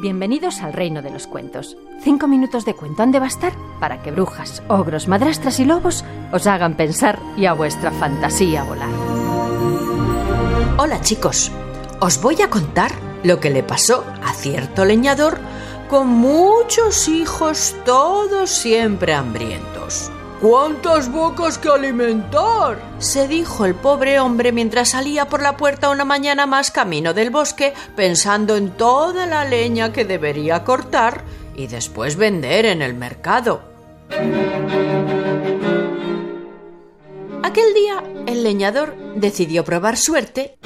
Bienvenidos al reino de los cuentos. Cinco minutos de cuento han de bastar para que brujas, ogros, madrastras y lobos os hagan pensar y a vuestra fantasía volar. Hola chicos, os voy a contar lo que le pasó a cierto leñador con muchos hijos, todos siempre hambrientos. ¿Cuántas bocas que alimentar? se dijo el pobre hombre mientras salía por la puerta una mañana más camino del bosque, pensando en toda la leña que debería cortar y después vender en el mercado. Aquel día el leñador decidió probar suerte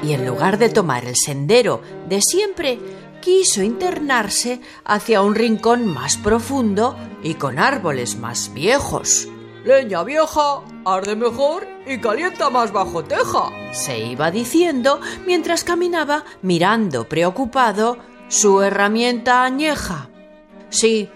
y en lugar de tomar el sendero de siempre, quiso internarse hacia un rincón más profundo y con árboles más viejos. Leña vieja, arde mejor y calienta más bajo teja. Se iba diciendo mientras caminaba mirando preocupado su herramienta añeja. Sí,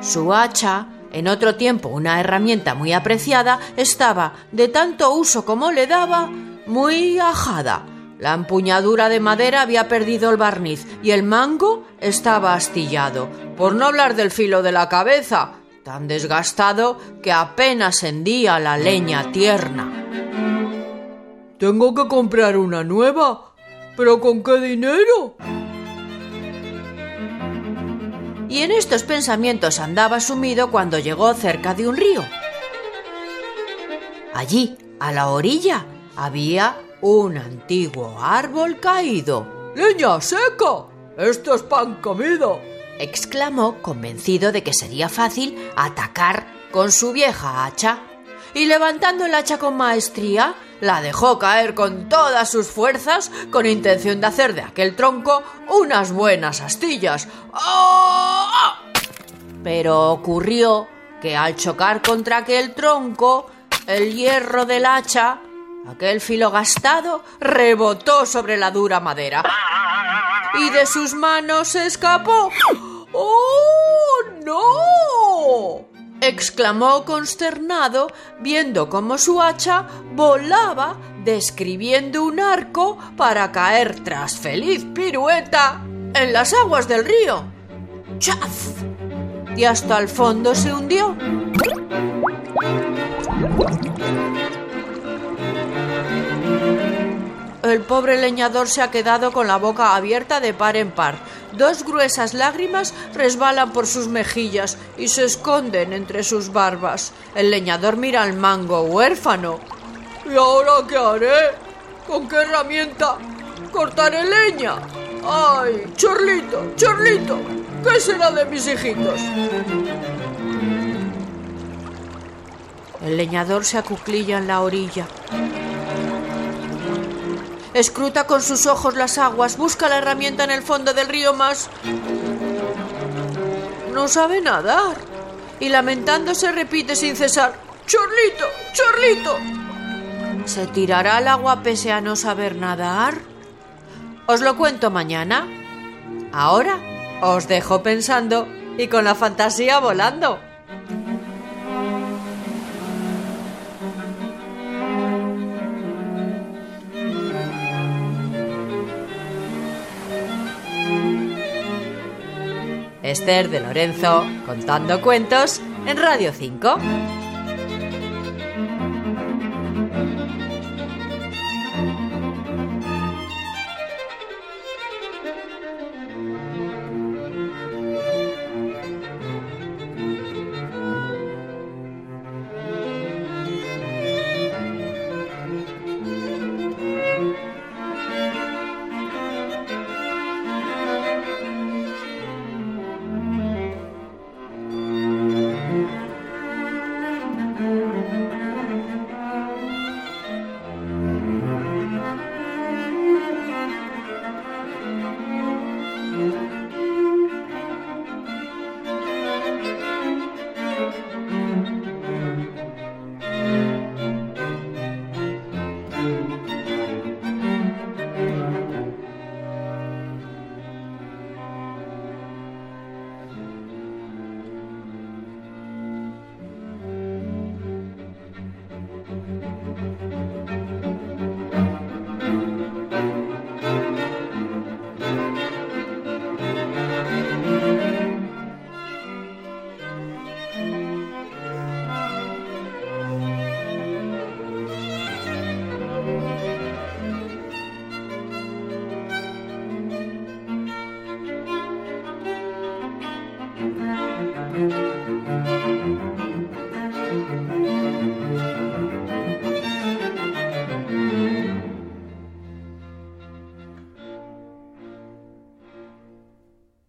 su hacha, en otro tiempo una herramienta muy apreciada, estaba, de tanto uso como le daba, muy ajada la empuñadura de madera había perdido el barniz y el mango estaba astillado, por no hablar del filo de la cabeza, tan desgastado que apenas hendía la leña tierna. Tengo que comprar una nueva. ¿Pero con qué dinero? Y en estos pensamientos andaba sumido cuando llegó cerca de un río. Allí, a la orilla, había un antiguo árbol caído. ¡Leña seca! ¡Esto es pan comido! exclamó, convencido de que sería fácil atacar con su vieja hacha. Y levantando el hacha con maestría, la dejó caer con todas sus fuerzas con intención de hacer de aquel tronco unas buenas astillas. ¡Ah! Pero ocurrió que al chocar contra aquel tronco, el hierro del hacha Aquel filo gastado rebotó sobre la dura madera y de sus manos se escapó. ¡Oh, no! exclamó consternado viendo cómo su hacha volaba describiendo un arco para caer tras feliz pirueta en las aguas del río. ¡Chaf! Y hasta el fondo se hundió. El pobre leñador se ha quedado con la boca abierta de par en par. Dos gruesas lágrimas resbalan por sus mejillas y se esconden entre sus barbas. El leñador mira al mango huérfano. ¿Y ahora qué haré? ¿Con qué herramienta? ¿Cortaré leña? ¡Ay, Chorlito, Chorlito! ¿Qué será de mis hijitos? El leñador se acuclilla en la orilla. Escruta con sus ojos las aguas, busca la herramienta en el fondo del río más... No sabe nadar. Y lamentándose repite sin cesar, ¡Chorlito! ¡Chorlito! ¿Se tirará al agua pese a no saber nadar? Os lo cuento mañana. Ahora os dejo pensando y con la fantasía volando. Esther de Lorenzo contando cuentos en Radio 5.